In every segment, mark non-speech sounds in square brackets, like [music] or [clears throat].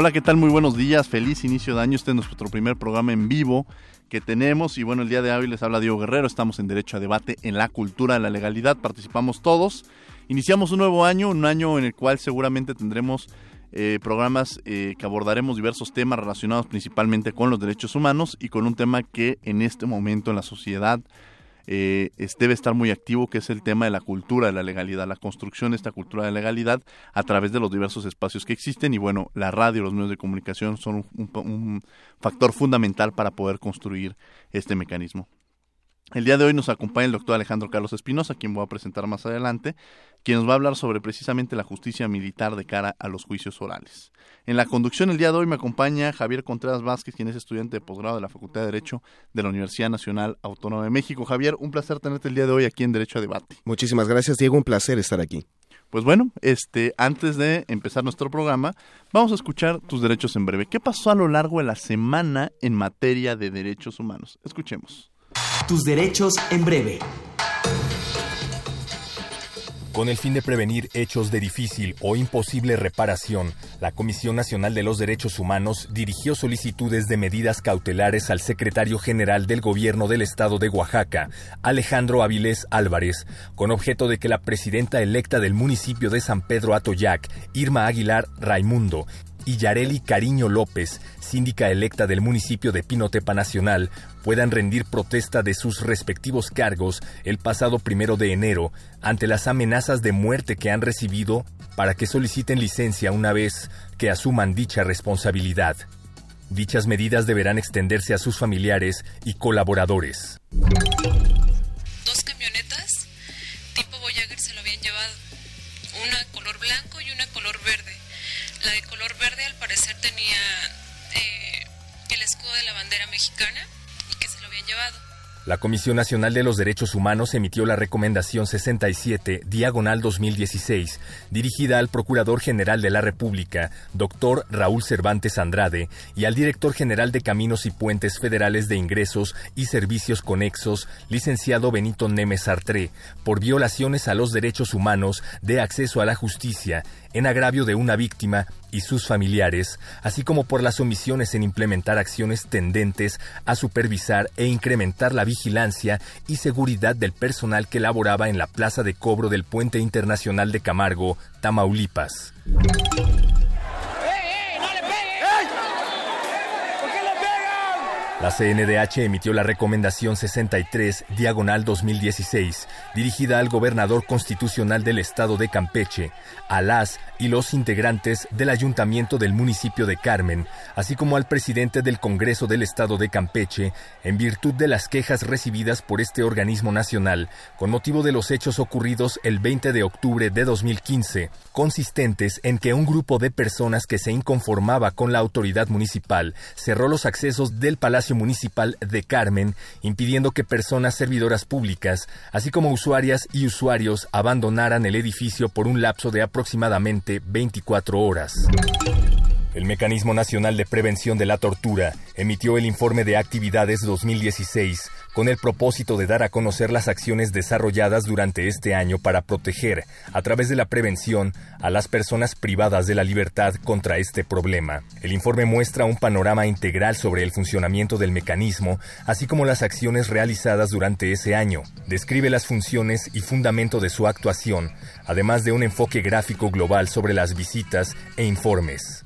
Hola, ¿qué tal? Muy buenos días, feliz inicio de año. Este es nuestro primer programa en vivo que tenemos y bueno, el día de hoy les habla Diego Guerrero, estamos en Derecho a Debate en la Cultura de la Legalidad, participamos todos. Iniciamos un nuevo año, un año en el cual seguramente tendremos eh, programas eh, que abordaremos diversos temas relacionados principalmente con los derechos humanos y con un tema que en este momento en la sociedad eh, debe estar muy activo, que es el tema de la cultura de la legalidad, la construcción de esta cultura de legalidad a través de los diversos espacios que existen. Y bueno, la radio, los medios de comunicación son un factor fundamental para poder construir este mecanismo. El día de hoy nos acompaña el doctor Alejandro Carlos Espinosa, quien voy a presentar más adelante, quien nos va a hablar sobre precisamente la justicia militar de cara a los juicios orales. En la conducción el día de hoy me acompaña Javier Contreras Vázquez, quien es estudiante de posgrado de la Facultad de Derecho de la Universidad Nacional Autónoma de México. Javier, un placer tenerte el día de hoy aquí en Derecho a Debate. Muchísimas gracias, Diego, un placer estar aquí. Pues bueno, este, antes de empezar nuestro programa, vamos a escuchar tus derechos en breve. ¿Qué pasó a lo largo de la semana en materia de derechos humanos? Escuchemos. Tus derechos en breve. Con el fin de prevenir hechos de difícil o imposible reparación, la Comisión Nacional de los Derechos Humanos dirigió solicitudes de medidas cautelares al secretario general del Gobierno del Estado de Oaxaca, Alejandro Avilés Álvarez, con objeto de que la presidenta electa del municipio de San Pedro Atoyac, Irma Aguilar Raimundo, y Yareli Cariño López, síndica electa del municipio de Pinotepa Nacional, puedan rendir protesta de sus respectivos cargos el pasado primero de enero ante las amenazas de muerte que han recibido para que soliciten licencia una vez que asuman dicha responsabilidad. Dichas medidas deberán extenderse a sus familiares y colaboradores. Mexicana y que se lo habían llevado. La Comisión Nacional de los Derechos Humanos emitió la Recomendación 67, diagonal 2016, dirigida al Procurador General de la República, doctor Raúl Cervantes Andrade, y al Director General de Caminos y Puentes Federales de Ingresos y Servicios Conexos, licenciado Benito Nemes Sartré, por violaciones a los derechos humanos de acceso a la justicia en agravio de una víctima y sus familiares, así como por las omisiones en implementar acciones tendentes a supervisar e incrementar la vigilancia y seguridad del personal que laboraba en la plaza de cobro del Puente Internacional de Camargo, Tamaulipas. La CNDH emitió la Recomendación 63, diagonal 2016, dirigida al gobernador constitucional del estado de Campeche, a las y los integrantes del ayuntamiento del municipio de Carmen, así como al presidente del Congreso del estado de Campeche, en virtud de las quejas recibidas por este organismo nacional con motivo de los hechos ocurridos el 20 de octubre de 2015, consistentes en que un grupo de personas que se inconformaba con la autoridad municipal cerró los accesos del Palacio Municipal de Carmen, impidiendo que personas servidoras públicas, así como usuarias y usuarios, abandonaran el edificio por un lapso de aproximadamente 24 horas. El Mecanismo Nacional de Prevención de la Tortura emitió el informe de actividades 2016 con el propósito de dar a conocer las acciones desarrolladas durante este año para proteger, a través de la prevención, a las personas privadas de la libertad contra este problema. El informe muestra un panorama integral sobre el funcionamiento del mecanismo, así como las acciones realizadas durante ese año. Describe las funciones y fundamento de su actuación, además de un enfoque gráfico global sobre las visitas e informes.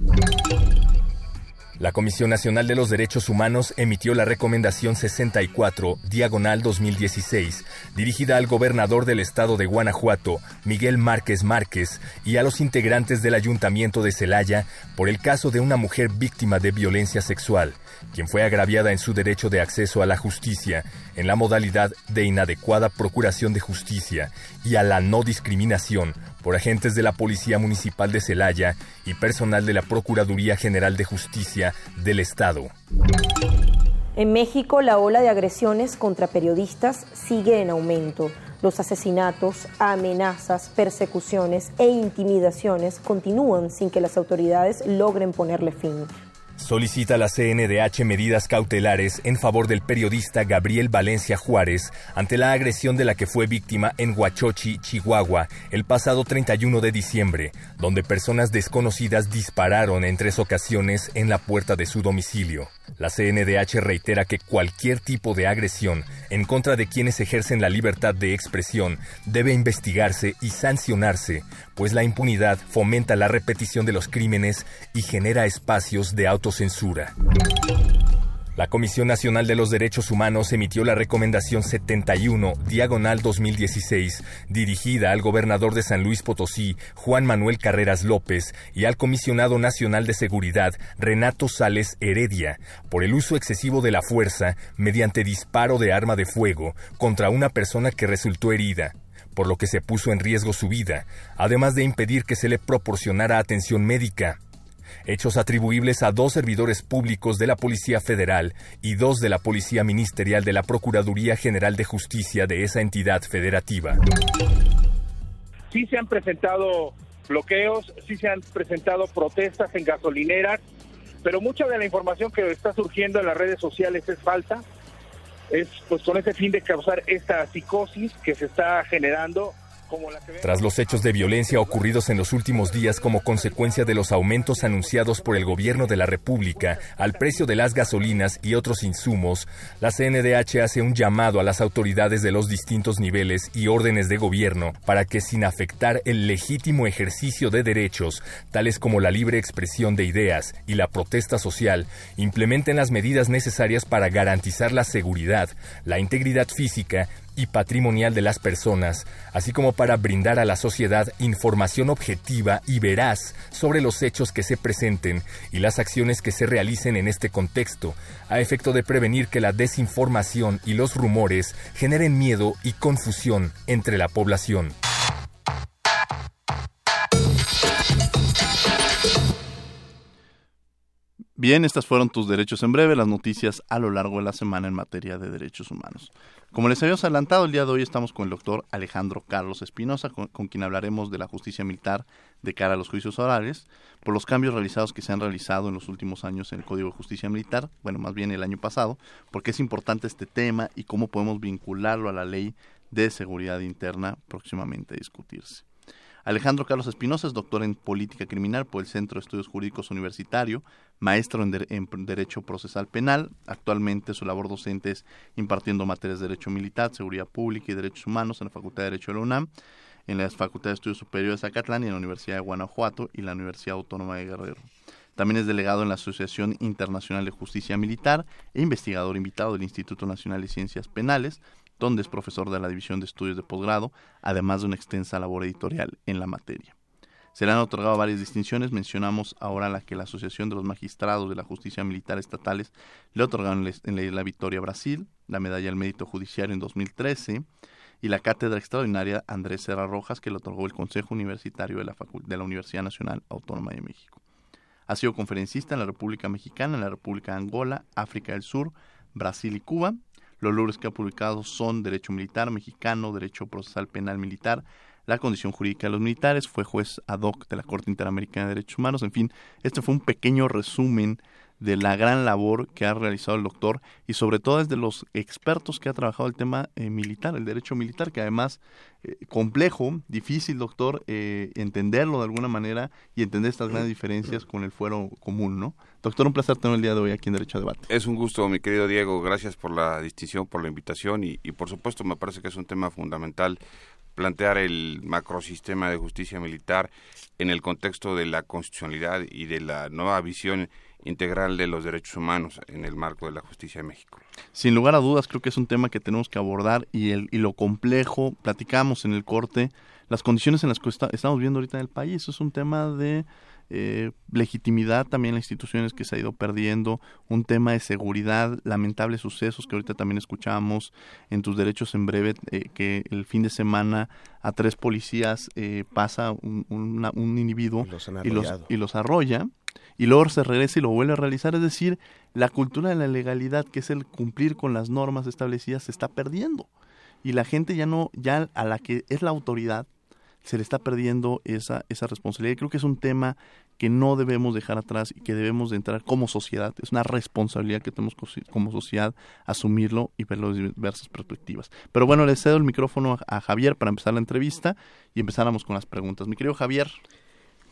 La Comisión Nacional de los Derechos Humanos emitió la Recomendación 64, diagonal 2016, dirigida al gobernador del estado de Guanajuato, Miguel Márquez Márquez, y a los integrantes del Ayuntamiento de Celaya por el caso de una mujer víctima de violencia sexual, quien fue agraviada en su derecho de acceso a la justicia, en la modalidad de inadecuada procuración de justicia y a la no discriminación por agentes de la Policía Municipal de Celaya y personal de la Procuraduría General de Justicia del Estado. En México, la ola de agresiones contra periodistas sigue en aumento. Los asesinatos, amenazas, persecuciones e intimidaciones continúan sin que las autoridades logren ponerle fin. Solicita la CNDH medidas cautelares en favor del periodista Gabriel Valencia Juárez ante la agresión de la que fue víctima en Huachochi, Chihuahua, el pasado 31 de diciembre, donde personas desconocidas dispararon en tres ocasiones en la puerta de su domicilio. La CNDH reitera que cualquier tipo de agresión en contra de quienes ejercen la libertad de expresión debe investigarse y sancionarse, pues la impunidad fomenta la repetición de los crímenes y genera espacios de autocensura. La Comisión Nacional de los Derechos Humanos emitió la Recomendación 71, diagonal 2016, dirigida al gobernador de San Luis Potosí, Juan Manuel Carreras López, y al Comisionado Nacional de Seguridad, Renato Sales Heredia, por el uso excesivo de la fuerza mediante disparo de arma de fuego contra una persona que resultó herida por lo que se puso en riesgo su vida, además de impedir que se le proporcionara atención médica hechos atribuibles a dos servidores públicos de la Policía Federal y dos de la Policía Ministerial de la Procuraduría General de Justicia de esa entidad federativa. Sí se han presentado bloqueos, sí se han presentado protestas en gasolineras, pero mucha de la información que está surgiendo en las redes sociales es falsa. Es pues con ese fin de causar esta psicosis que se está generando tras los hechos de violencia ocurridos en los últimos días como consecuencia de los aumentos anunciados por el gobierno de la República al precio de las gasolinas y otros insumos, la CNDH hace un llamado a las autoridades de los distintos niveles y órdenes de gobierno para que sin afectar el legítimo ejercicio de derechos, tales como la libre expresión de ideas y la protesta social, implementen las medidas necesarias para garantizar la seguridad, la integridad física y patrimonial de las personas, así como para brindar a la sociedad información objetiva y veraz sobre los hechos que se presenten y las acciones que se realicen en este contexto, a efecto de prevenir que la desinformación y los rumores generen miedo y confusión entre la población. Bien, estas fueron tus derechos en breve, las noticias a lo largo de la semana en materia de derechos humanos. Como les habíamos adelantado, el día de hoy estamos con el doctor Alejandro Carlos Espinosa, con, quien hablaremos de la justicia militar de cara a los juicios orales, por los cambios realizados que se han realizado en los últimos años en el Código de Justicia Militar, bueno, más bien el año pasado, porque es importante este tema y cómo podemos vincularlo a la ley de seguridad interna próximamente a discutirse. Alejandro Carlos Espinosa es doctor en Política Criminal por el Centro de Estudios Jurídicos Universitario, maestro en, Derecho Procesal Penal. Actualmente su labor docente es impartiendo materias de Derecho Militar, Seguridad Pública y Derechos Humanos en la Facultad de Derecho de la UNAM, en las Facultades de Estudios Superiores de Zacatlán y en la Universidad de Guanajuato y la Universidad Autónoma de Guerrero. También es delegado en la Asociación Internacional de Justicia Militar e investigador invitado del Instituto Nacional de Ciencias Penales, donde es profesor de la División de Estudios de Posgrado, además de una extensa labor editorial en la materia. Se le han otorgado varias distinciones, mencionamos ahora la que la Asociación de los Magistrados de la Justicia Militar Estatales le otorgaron en la Victoria Brasil, la Medalla al Mérito Judiciario en 2013 y la Cátedra Extraordinaria Andrés Serra Rojas que le otorgó el Consejo Universitario de la, de la Universidad Nacional Autónoma de México. Ha sido conferencista en la República Mexicana, en la República Angola, África del Sur, Brasil y Cuba los libros que ha publicado son Derecho Militar Mexicano, Derecho Procesal Penal Militar, la condición jurídica de los militares, fue juez ad hoc de la Corte Interamericana de Derechos Humanos, en fin, este fue un pequeño resumen de la gran labor que ha realizado el doctor y sobre todo es de los expertos que ha trabajado el tema eh, militar, el derecho militar, que además eh, complejo, difícil, doctor, eh, entenderlo de alguna manera y entender estas grandes diferencias con el fuero común, ¿no? Doctor, un placer tener el día de hoy aquí en Derecho a Debate. Es un gusto, mi querido Diego, gracias por la distinción, por la invitación y, y por supuesto me parece que es un tema fundamental plantear el macrosistema de justicia militar en el contexto de la constitucionalidad y de la nueva visión integral de los derechos humanos en el marco de la justicia de México. Sin lugar a dudas, creo que es un tema que tenemos que abordar y, el, y lo complejo, platicamos en el corte, las condiciones en las que estamos viendo ahorita en el país, es un tema de eh, legitimidad también las instituciones que se ha ido perdiendo, un tema de seguridad, lamentables sucesos que ahorita también escuchábamos en tus derechos en breve, eh, que el fin de semana a tres policías eh, pasa un, un individuo y los, y los arrolla y luego se regresa y lo vuelve a realizar. Es decir, la cultura de la legalidad, que es el cumplir con las normas establecidas, se está perdiendo. Y la gente ya no, ya a la que es la autoridad, se le está perdiendo esa, esa responsabilidad. Y creo que es un tema que no debemos dejar atrás y que debemos de entrar como sociedad. Es una responsabilidad que tenemos como sociedad asumirlo y verlo desde diversas perspectivas. Pero bueno, le cedo el micrófono a, a Javier para empezar la entrevista y empezáramos con las preguntas. Mi querido Javier.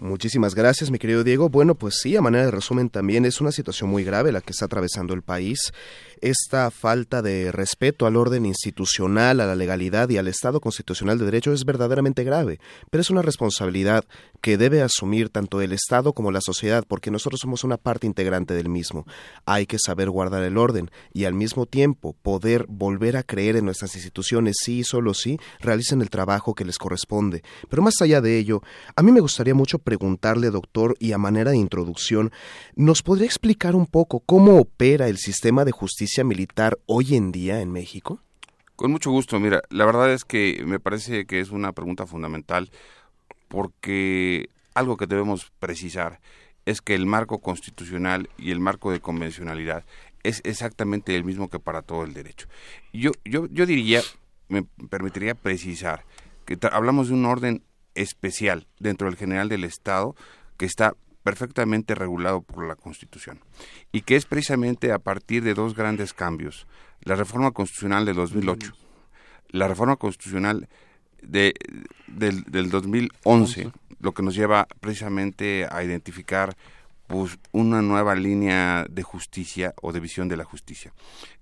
Muchísimas gracias, mi querido Diego. Bueno, pues sí, a manera de resumen también es una situación muy grave la que está atravesando el país esta falta de respeto al orden institucional, a la legalidad y al Estado constitucional de derecho es verdaderamente grave, pero es una responsabilidad que debe asumir tanto el Estado como la sociedad, porque nosotros somos una parte integrante del mismo. Hay que saber guardar el orden y al mismo tiempo poder volver a creer en nuestras instituciones, sí y solo sí, realicen el trabajo que les corresponde. Pero más allá de ello, a mí me gustaría mucho preguntarle, doctor, y a manera de introducción, ¿nos podría explicar un poco cómo opera el sistema de justicia militar hoy en día en México? Con mucho gusto. Mira, la verdad es que me parece que es una pregunta fundamental porque algo que debemos precisar es que el marco constitucional y el marco de convencionalidad es exactamente el mismo que para todo el derecho. Yo, yo, yo diría, me permitiría precisar que hablamos de un orden especial dentro del general del Estado que está perfectamente regulado por la Constitución y que es precisamente a partir de dos grandes cambios, la reforma constitucional de 2008, la reforma constitucional de, del, del 2011, lo que nos lleva precisamente a identificar pues, una nueva línea de justicia o de visión de la justicia.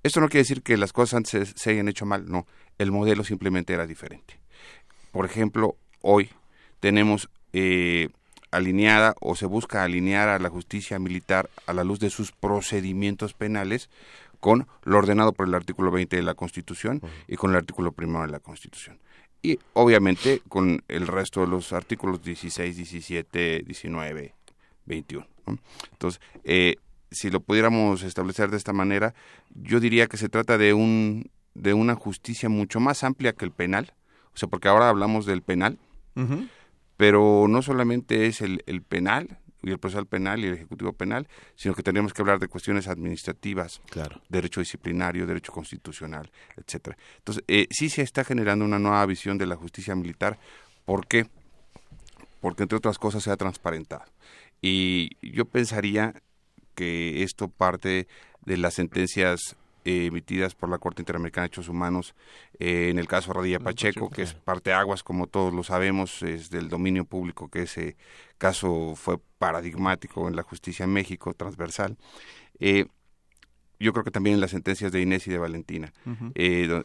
Esto no quiere decir que las cosas antes se, se hayan hecho mal, no, el modelo simplemente era diferente. Por ejemplo, hoy tenemos eh, alineada o se busca alinear a la justicia militar a la luz de sus procedimientos penales con lo ordenado por el artículo 20 de la Constitución y con el artículo primero de la Constitución. Y obviamente con el resto de los artículos 16, 17, 19, 21. Entonces, eh, si lo pudiéramos establecer de esta manera, yo diría que se trata de un de una justicia mucho más amplia que el penal, o sea, porque ahora hablamos del penal, pero no solamente es el, el penal y el procesal penal y el ejecutivo penal, sino que tendríamos que hablar de cuestiones administrativas, claro. derecho disciplinario, derecho constitucional, etcétera. Entonces, eh, sí se está generando una nueva visión de la justicia militar. ¿Por qué? Porque entre otras cosas se ha transparentado. Y yo pensaría que esto parte de las sentencias eh, emitidas por la Corte Interamericana de Derechos Humanos eh, en el caso Radilla Pacheco, que es parte aguas, como todos lo sabemos, es del dominio público, que ese caso fue paradigmático en la justicia en México, transversal. Eh, yo creo que también en las sentencias de Inés y de Valentina. en,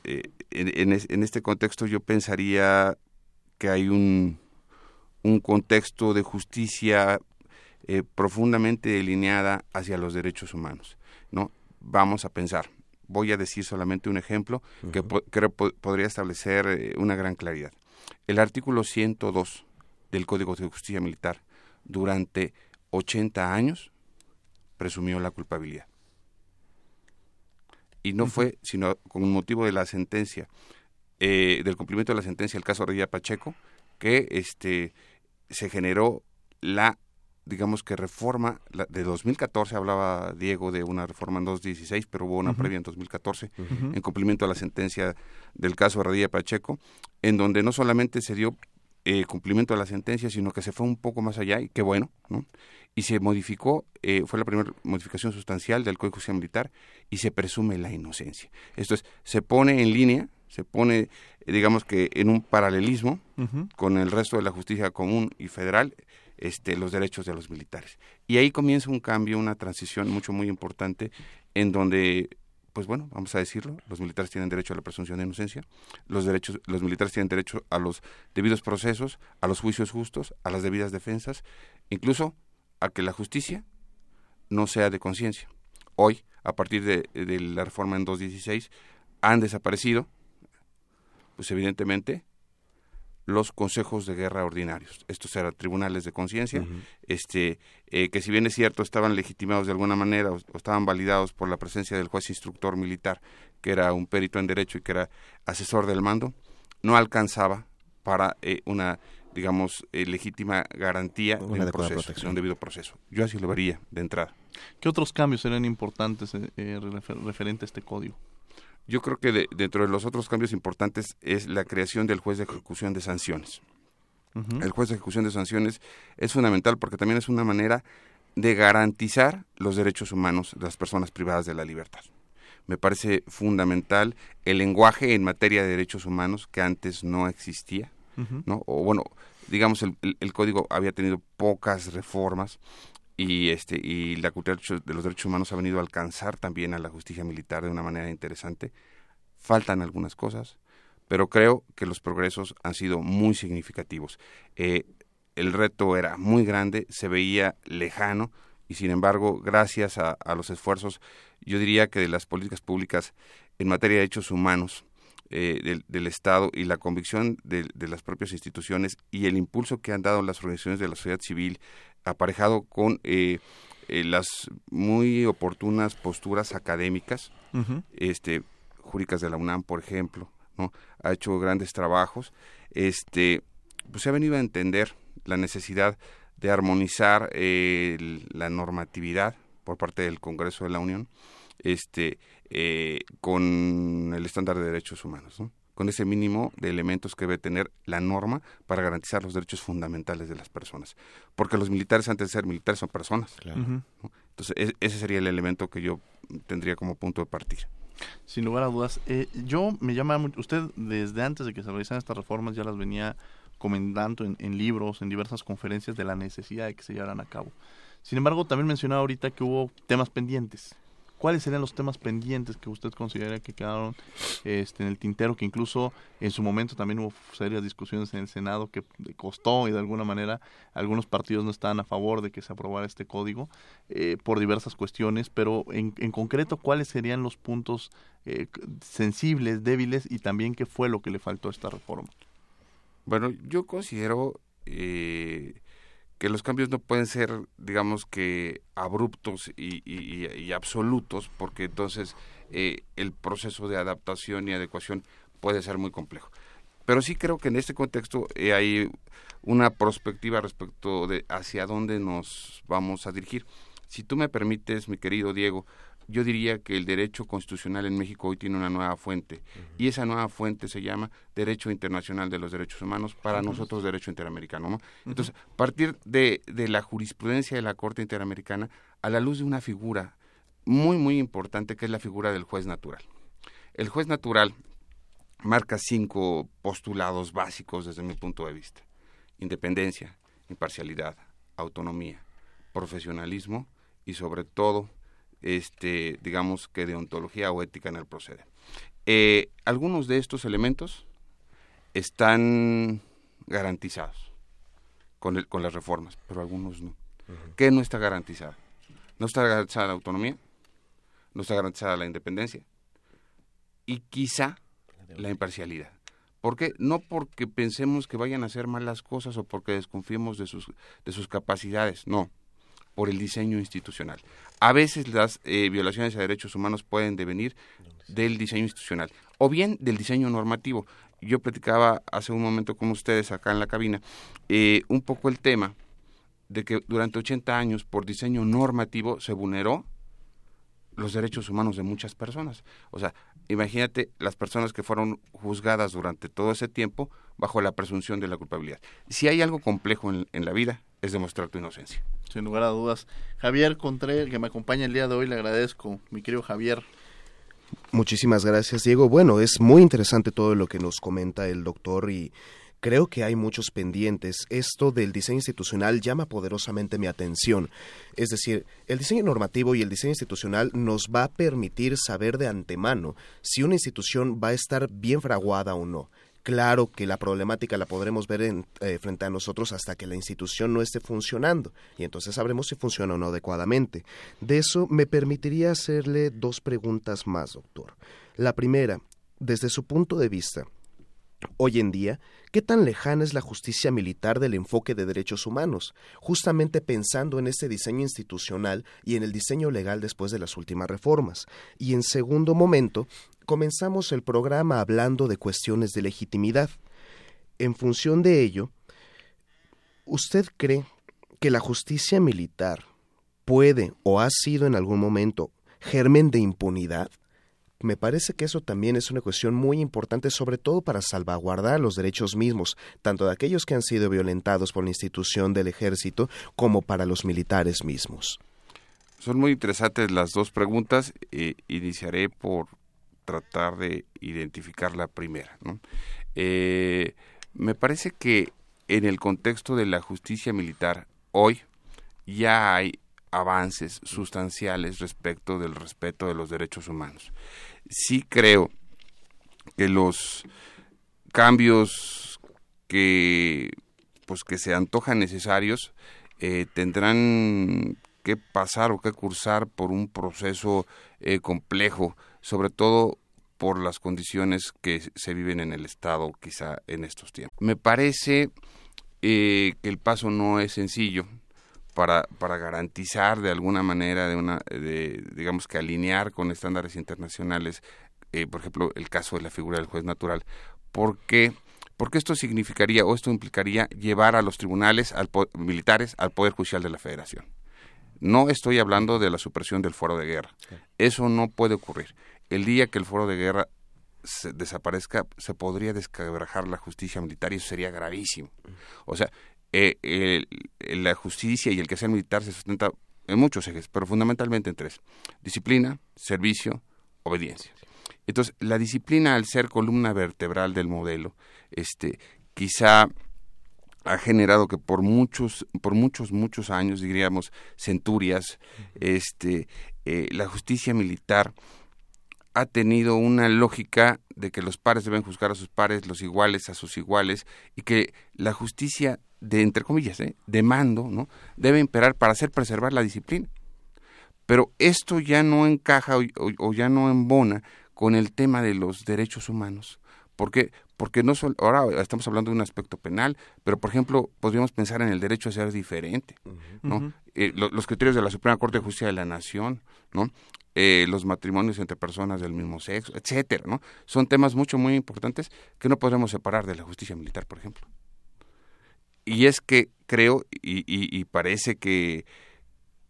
en, este contexto yo pensaría que hay un, un contexto de justicia profundamente delineada hacia los derechos humanos. ¿no? Vamos a pensar, voy a decir solamente un ejemplo que creo podría establecer eh, una gran claridad. El artículo 102 del Código de Justicia Militar durante 80 años presumió la culpabilidad. Y no fue sino con motivo de la sentencia, eh, del cumplimiento de la sentencia del caso Rilla Pacheco, que este, se generó la digamos que reforma, de 2014 hablaba Diego de una reforma en 2016, pero hubo una previa en 2014, en cumplimiento a la sentencia del caso Radilla Pacheco, en donde no solamente se dio eh, cumplimiento a la sentencia, sino que se fue un poco más allá, y qué bueno, ¿no? Y se modificó, eh, fue la primera modificación sustancial del Código Judicial Militar, y se presume la inocencia. Esto es, se pone en línea, se pone, digamos que en un paralelismo con el resto de la justicia común y federal, este, los derechos de los militares. Y ahí comienza un cambio, una transición mucho, muy importante, en donde, pues bueno, vamos a decirlo, los militares tienen derecho a la presunción de inocencia, los, derechos, los militares tienen derecho a los debidos procesos, a los juicios justos, a las debidas defensas, incluso a que la justicia no sea de conciencia. Hoy, a partir de, de la reforma en 216, han desaparecido, pues evidentemente, los consejos de guerra ordinarios. Estos eran tribunales de conciencia, este, eh, que si bien es cierto estaban legitimados de alguna manera o, estaban validados por la presencia del juez instructor militar, que era un perito en derecho y que era asesor del mando, no alcanzaba para eh, una digamos, eh, legítima garantía de un, proceso, de un debido proceso. Yo así lo vería de entrada. ¿Qué otros cambios serían importantes eh, referente a este código? Yo creo que dentro de los otros cambios importantes es la creación del juez de ejecución de sanciones. El juez de ejecución de sanciones es fundamental porque también es una manera de garantizar los derechos humanos de las personas privadas de la libertad. Me parece fundamental el lenguaje en materia de derechos humanos que antes no existía, ¿no? O bueno, digamos el, el, código había tenido pocas reformas y este y la cultura de los derechos humanos ha venido a alcanzar también a la justicia militar de una manera interesante. Faltan algunas cosas, pero creo que los progresos han sido muy significativos. Eh, el reto era muy grande, se veía lejano y sin embargo, gracias a, los esfuerzos, yo diría que de las políticas públicas en materia de derechos humanos eh, del, Estado y la convicción de, de, las propias instituciones y el impulso que han dado las organizaciones de la sociedad civil aparejado con eh, eh, las muy oportunas posturas académicas, este, jurídicas de la UNAM, por ejemplo, ¿no? ha hecho grandes trabajos, este, pues se ha venido a entender la necesidad de armonizar eh, la normatividad por parte del Congreso de la Unión este, con el estándar de derechos humanos. ¿no? Con ese mínimo de elementos que debe tener la norma para garantizar los derechos fundamentales de las personas. Porque los militares, antes de ser militares, son personas. Entonces, e-, ese sería el elemento que yo tendría como punto de partida. Sin lugar a dudas. Eh, yo me llama mucho, usted desde antes de que se realizaran estas reformas ya las venía comentando en, en libros, en diversas conferencias de la necesidad de que se llevaran a cabo. Sin embargo, también mencionaba ahorita que hubo temas pendientes ¿Cuáles serían los temas pendientes que usted considera que quedaron este, en el tintero, que incluso en su momento también hubo serias discusiones en el Senado que costó y de alguna manera algunos partidos no estaban a favor de que se aprobara este código eh, por diversas cuestiones, pero en, concreto, ¿cuáles serían los puntos eh, sensibles, débiles y también qué fue lo que le faltó a esta reforma? Bueno, yo considero eh, que los cambios no pueden ser, digamos que, abruptos y, absolutos, porque entonces eh, el proceso de adaptación y adecuación puede ser muy complejo. Pero sí creo que en este contexto eh, hay una perspectiva respecto de hacia dónde nos vamos a dirigir. Si tú me permites, mi querido Diego, yo diría que el derecho constitucional en México hoy tiene una nueva fuente y esa nueva fuente se llama Derecho Internacional de los Derechos Humanos, para nosotros Derecho Interamericano. ¿no? Entonces, partir de, de la jurisprudencia de la Corte Interamericana a la luz de una figura muy, muy importante que es la figura del juez natural. El juez natural marca cinco postulados básicos desde mi punto de vista. Independencia, imparcialidad, autonomía, profesionalismo y sobre todo este, digamos que de ontología o ética en el proceder. Eh, algunos de estos elementos están garantizados con, el, con las reformas, pero algunos no. ¿Qué no está garantizado? No está garantizada la autonomía, no está garantizada la independencia y quizá la imparcialidad. ¿Por qué? No porque pensemos que vayan a hacer malas cosas o porque desconfiemos de sus, de sus capacidades, no por el diseño institucional. A veces las eh, violaciones a derechos humanos pueden devenir del diseño institucional o bien del diseño normativo. Yo platicaba hace un momento con ustedes acá en la cabina eh, un poco el tema de que durante 80 años por diseño normativo se vulneró los derechos humanos de muchas personas. O sea, imagínate las personas que fueron juzgadas durante todo ese tiempo bajo la presunción de la culpabilidad. Si hay algo complejo en, en la vida, es demostrar tu inocencia sin lugar a dudas. Javier Contré, que me acompaña el día de hoy, le agradezco, mi querido Javier. Muchísimas gracias, Diego. Bueno, es muy interesante todo lo que nos comenta el doctor y creo que hay muchos pendientes. Esto del diseño institucional llama poderosamente mi atención. Es decir, el diseño normativo y el diseño institucional nos va a permitir saber de antemano si una institución va a estar bien fraguada o no. Claro que la problemática la podremos ver eh, frente a nosotros hasta que la institución no esté funcionando y entonces sabremos si funciona o no adecuadamente. De eso me permitiría hacerle dos preguntas más, doctor. La primera, desde su punto de vista, Hoy en día, ¿qué tan lejana es la justicia militar del enfoque de derechos humanos? Justamente pensando en este diseño institucional y en el diseño legal después de las últimas reformas. Y en segundo momento, comenzamos el programa hablando de cuestiones de legitimidad. En función de ello, ¿usted cree que la justicia militar puede o ha sido en algún momento germen de impunidad? Me parece que eso también es una cuestión muy importante, sobre todo para salvaguardar los derechos mismos, tanto de aquellos que han sido violentados por la institución del ejército como para los militares mismos. Son muy interesantes las dos preguntas. Eh, iniciaré por tratar de identificar la primera. Eh, me parece que en el contexto de la justicia militar hoy ya hay avances sustanciales respecto del respeto de los derechos humanos sí creo que los cambios que pues que se antojan necesarios eh, tendrán que pasar o que cursar por un proceso eh, complejo, sobre todo por las condiciones que se viven en el Estado quizá en estos tiempos. Me parece eh, que el paso no es sencillo para, para garantizar de alguna manera, de una, de, digamos que alinear con estándares internacionales, eh, por ejemplo, el caso de la figura del juez natural, porque porque esto significaría o esto implicaría llevar a los tribunales al militares al poder judicial de la Federación. No estoy hablando de la supresión del foro de guerra. Eso no puede ocurrir. El día que el foro de guerra se desaparezca, se podría descabrajar la justicia militar y eso sería gravísimo. O sea, eh, la justicia y el que sea militar se sustenta en muchos ejes, pero fundamentalmente en tres. Disciplina, servicio, obediencia. Entonces, la disciplina, al ser columna vertebral del modelo, este, quizá ha generado que por muchos, por muchos, muchos años, diríamos, centurias, este, eh, la justicia militar ha tenido una lógica de que los pares deben juzgar a sus pares, los iguales a sus iguales, y que la justicia de, entre comillas, ¿eh? de mando, ¿no? Debe imperar para hacer preservar la disciplina. Pero esto ya no encaja o, ya no embona con el tema de los derechos humanos. ¿Por qué? Porque no solo, ahora estamos hablando de un aspecto penal, pero por ejemplo podríamos pensar en el derecho a ser diferente, ¿no? Eh, los criterios de la Suprema Corte de Justicia de la Nación, ¿no? Eh, los matrimonios entre personas del mismo sexo, etcétera, ¿no? Son temas mucho muy importantes que no podemos separar de la justicia militar, por ejemplo y es que creo y, y, parece que,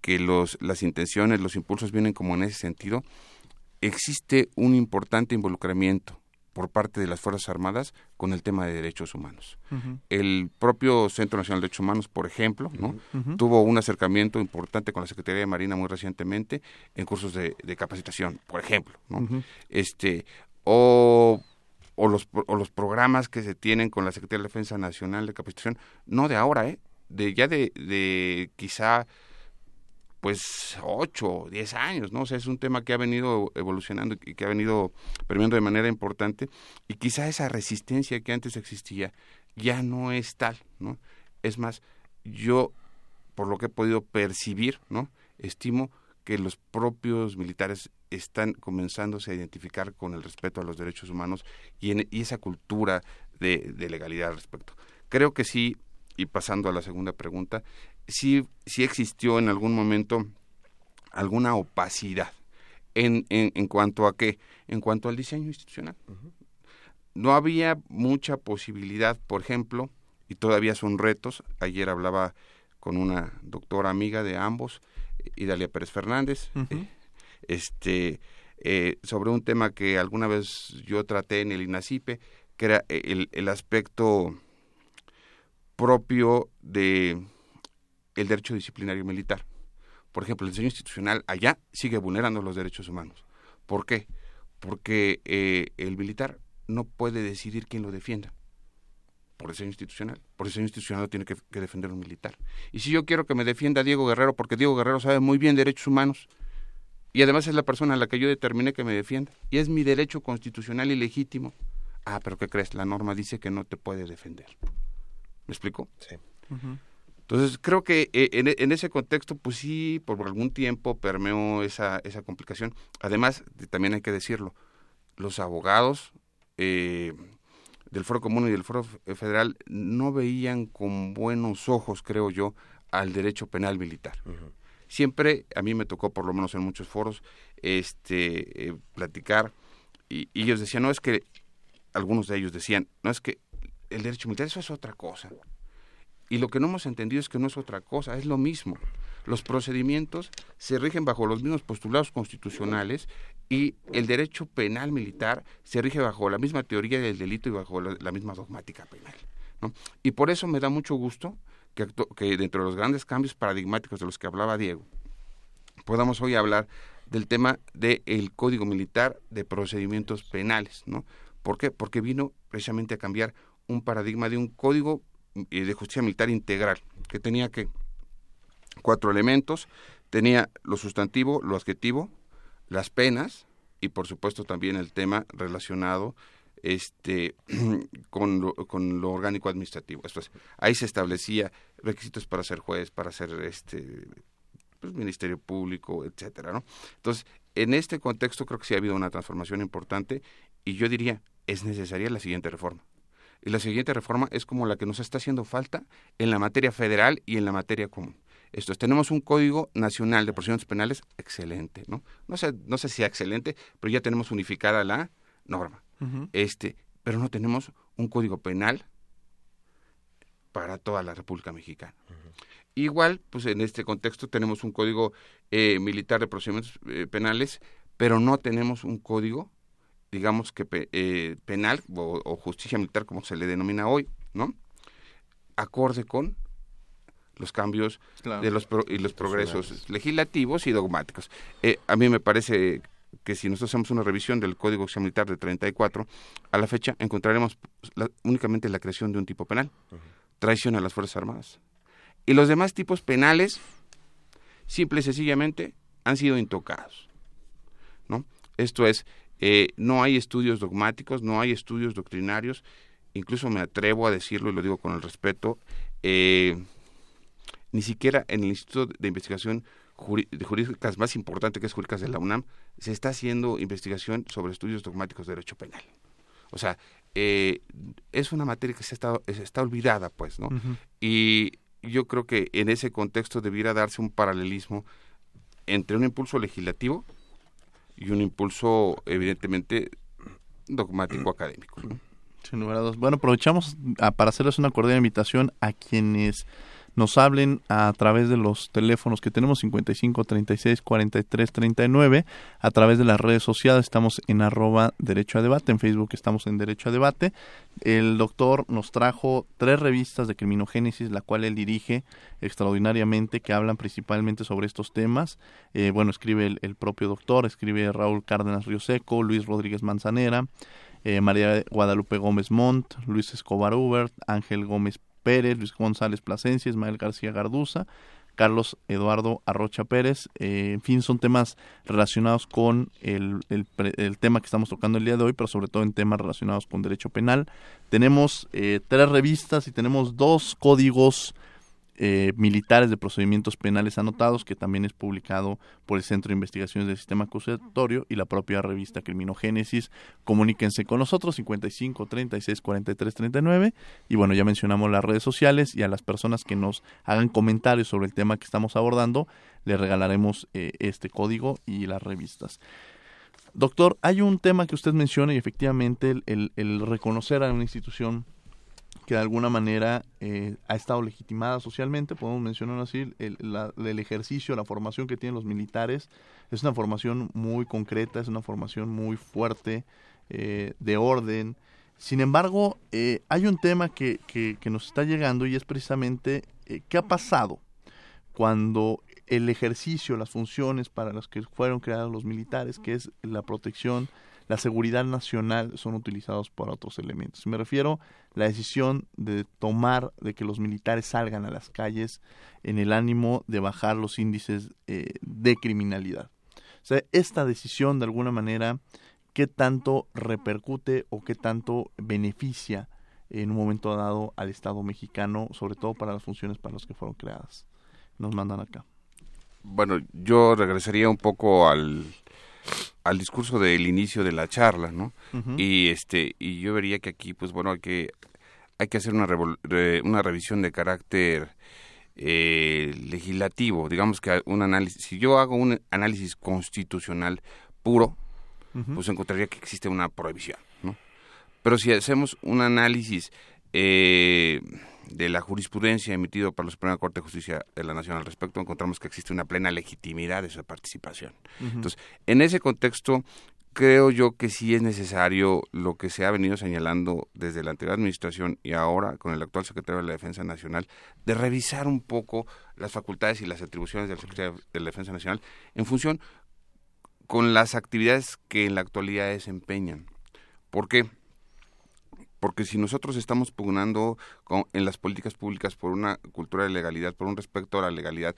que los, las intenciones, los impulsos vienen como en ese sentido, existe un importante involucramiento por parte de las Fuerzas Armadas con el tema de derechos humanos. El propio Centro Nacional de Derechos Humanos, por ejemplo, ¿no? tuvo un acercamiento importante con la Secretaría de Marina muy recientemente en cursos de, de capacitación, por ejemplo. ¿no? este, o o los, o los programas que se tienen con la Secretaría de Defensa Nacional de Capacitación, no de ahora, ¿eh? de ya de, de quizá pues ocho o diez años, ¿no? O sea, es un tema que ha venido evolucionando y que ha venido permeando de manera importante y quizá esa resistencia que antes existía ya no es tal, ¿no? Es más, yo, por lo que he podido percibir, ¿no? Estimo que los propios militares están comenzándose a identificar con el respeto a los derechos humanos y, en, esa cultura de, legalidad al respecto. Creo que sí, y pasando a la segunda pregunta, sí, sí existió en algún momento alguna opacidad en, en, cuanto a qué, en cuanto al diseño institucional. No había mucha posibilidad, por ejemplo, y todavía son retos, ayer hablaba con una doctora amiga de ambos, Idalia Pérez Fernández, este, eh, sobre un tema que alguna vez yo traté en el INACIPE, que era el, el aspecto propio de el derecho disciplinario militar. Por ejemplo, el diseño institucional allá sigue vulnerando los derechos humanos. ¿Por qué? Porque eh, el militar no puede decidir quién lo defienda por diseño institucional. Por diseño institucional tiene que, que, defender un militar. Y si yo quiero que me defienda Diego Guerrero, porque Diego Guerrero sabe muy bien derechos humanos, y además es la persona a la que yo determiné que me defienda. Y es mi derecho constitucional y legítimo. Ah, pero ¿qué crees? La norma dice que no te puede defender. ¿Me explico? Sí. Entonces, creo que eh, en, ese contexto, pues sí, por algún tiempo permeó esa, esa complicación. Además, también hay que decirlo, los abogados, eh, del Foro Común y del Foro Federal no veían con buenos ojos, creo yo, al derecho penal militar. Siempre a mí me tocó, por lo menos en muchos foros, este, eh, platicar y, y, ellos decían, no es que, algunos de ellos decían, no es que el derecho militar, eso es otra cosa. Y lo que no hemos entendido es que no es otra cosa, es lo mismo. Los procedimientos se rigen bajo los mismos postulados constitucionales y el derecho penal militar se rige bajo la misma teoría del delito y bajo la, misma dogmática penal. ¿no? Y por eso me da mucho gusto que, dentro de los grandes cambios paradigmáticos de los que hablaba Diego, podamos hoy hablar del tema del Código Militar de Procedimientos Penales. ¿no? ¿Por qué? Porque vino precisamente a cambiar un paradigma de un código de justicia militar integral, que tenía que cuatro elementos, tenía lo sustantivo, lo adjetivo, las penas y por supuesto también el tema relacionado este [clears throat] con lo, con lo orgánico administrativo. Ahí se establecía requisitos para ser juez, para ser este pues, ministerio público, etcétera, ¿no? Entonces, en este contexto creo que sí ha habido una transformación importante y yo diría es necesaria la siguiente reforma. Y la siguiente reforma es como la que nos está haciendo falta en la materia federal y en la materia común. Esto es, tenemos un Código Nacional de Procedimientos Penales excelente, ¿no? No sé, no sé si excelente, pero ya tenemos unificada la norma. Este, pero no tenemos un Código Penal para toda la República Mexicana. Igual, pues en este contexto tenemos un Código eh, Militar de Procedimientos eh, Penales, pero no tenemos un código digamos que eh, penal o, justicia militar como se le denomina hoy, ¿no? Acorde con los cambios de los y los progresos legislativos y dogmáticos. Eh, a mí me parece que si nosotros hacemos una revisión del Código Militar de 34, a la fecha encontraremos únicamente la creación de un tipo penal, traición a las Fuerzas Armadas. Y los demás tipos penales, simple y sencillamente, han sido intocados. ¿no? Esto es, eh, no hay estudios dogmáticos, no hay estudios doctrinarios, incluso me atrevo a decirlo y lo digo con el respeto, eh, ni siquiera en el Instituto de Investigación de Jurídicas más importante que es Jurídicas de la UNAM, se está haciendo investigación sobre estudios dogmáticos de derecho penal. O sea, eh, es una materia que se está, está olvidada, pues, ¿no? Y yo creo que en ese contexto debiera darse un paralelismo entre un impulso legislativo y un impulso evidentemente dogmático académico. Sin. Bueno, aprovechamos ah, para hacerles una cordial invitación a quienes nos hablen a través de los teléfonos que tenemos 55 36 43 39 a través de las redes sociales. Estamos en arroba derecho a debate. En Facebook estamos en derecho a debate. El doctor nos trajo tres revistas de criminogénesis la cual él dirige extraordinariamente que hablan principalmente sobre estos temas. Eh, bueno escribe el, propio doctor escribe Raúl Cárdenas Rioseco Luis Rodríguez Manzanera eh, María Guadalupe Gómez Montt, Luis Escobar Hubert, Ángel Gómez Pérez, Luis González Plasencia, Ismael García Garduza, Carlos Eduardo Arrocha Pérez. Eh, en fin, son temas relacionados con el, el, tema que estamos tocando el día de hoy, pero sobre todo en temas relacionados con derecho penal. Tenemos eh, tres revistas y tenemos dos códigos eh, militares de procedimientos penales anotados, que también es publicado por el Centro de Investigaciones del Sistema Acusatorio y la propia revista Criminogénesis. Comuníquense con nosotros, 55 36 43 39. Y bueno, ya mencionamos las redes sociales y a las personas que nos hagan comentarios sobre el tema que estamos abordando, les regalaremos eh, este código y las revistas. Doctor, hay un tema que usted menciona y efectivamente el, el reconocer a una institución que de alguna manera eh, ha estado legitimada socialmente, podemos mencionar así, el, ejercicio, la formación que tienen los militares, es una formación muy concreta, es una formación muy fuerte, eh, de orden. Sin embargo, eh, hay un tema que, que, que, nos está llegando y es precisamente qué ha pasado cuando el ejercicio, las funciones para las que fueron creados los militares, que es la protección la seguridad nacional son utilizados por otros elementos. Me refiero a la decisión de tomar, de que los militares salgan a las calles en el ánimo de bajar los índices eh, de criminalidad. O sea, esta decisión de alguna manera, ¿qué tanto repercute o qué tanto beneficia en un momento dado al Estado mexicano, sobre todo para las funciones para las que fueron creadas? Nos mandan acá. Bueno, yo regresaría un poco al al discurso del inicio de la charla, ¿no? Y este y yo vería que aquí, pues bueno, hay que hay que hacer una una revisión de carácter eh, legislativo, digamos que un análisis. Si yo hago un análisis constitucional puro, pues encontraría que existe una prohibición, ¿no? Pero si hacemos un análisis eh, de la jurisprudencia emitido por la Suprema Corte de Justicia de la Nación al respecto, encontramos que existe una plena legitimidad de su participación. Entonces, en ese contexto, creo yo que sí es necesario lo que se ha venido señalando desde la anterior administración y ahora con el actual secretario de la Defensa Nacional, de revisar un poco las facultades y las atribuciones del secretario de la Defensa Nacional en función con las actividades que en la actualidad desempeñan. ¿Por qué? Porque si nosotros estamos pugnando en las políticas públicas por una cultura de legalidad, por un respeto a la legalidad,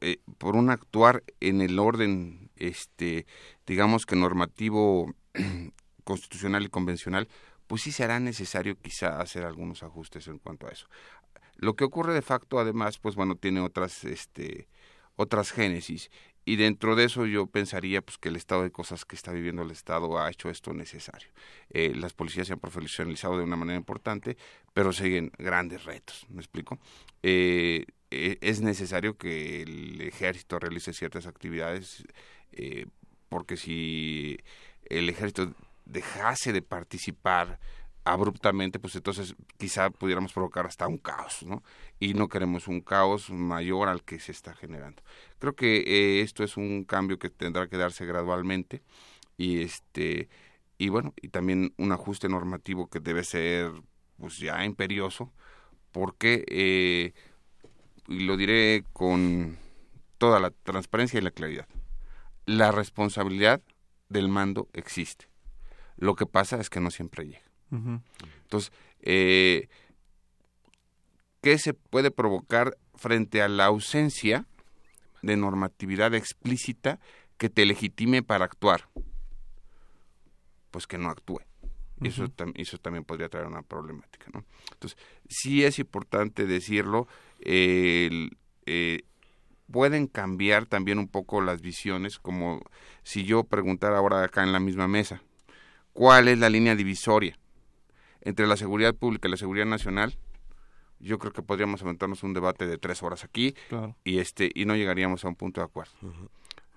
eh, por, un actuar en el orden, este, digamos que normativo, [clears throat] constitucional y convencional, pues sí será necesario quizá hacer algunos ajustes en cuanto a eso. Lo que ocurre de facto, además, pues bueno, tiene otras, este, otras génesis y dentro de eso yo pensaría pues que el estado de cosas que está viviendo el estado ha hecho esto necesario. Eh, las policías se han profesionalizado de una manera importante pero siguen grandes retos me explico eh, eh, es necesario que el ejército realice ciertas actividades porque si el ejército dejase de participar abruptamente, pues entonces quizá pudiéramos provocar hasta un caos, ¿no? Y no queremos un caos mayor al que se está generando. Creo que eh, esto es un cambio que tendrá que darse gradualmente y este y bueno y también un ajuste normativo que debe ser pues ya imperioso porque eh, y lo diré con toda la transparencia y la claridad la responsabilidad del mando existe lo que pasa es que no siempre llega entonces, eh, ¿qué se puede provocar frente a la ausencia de normatividad explícita que te legitime para actuar? Pues que no actúe. eso, eso también podría traer una problemática. ¿no? Entonces, sí es importante decirlo. Eh, pueden cambiar también un poco las visiones, como si yo preguntara ahora acá en la misma mesa, ¿cuál es la línea divisoria? Entre la seguridad pública y la seguridad nacional, yo creo que podríamos aventarnos un debate de tres horas aquí y este y no llegaríamos a un punto de acuerdo,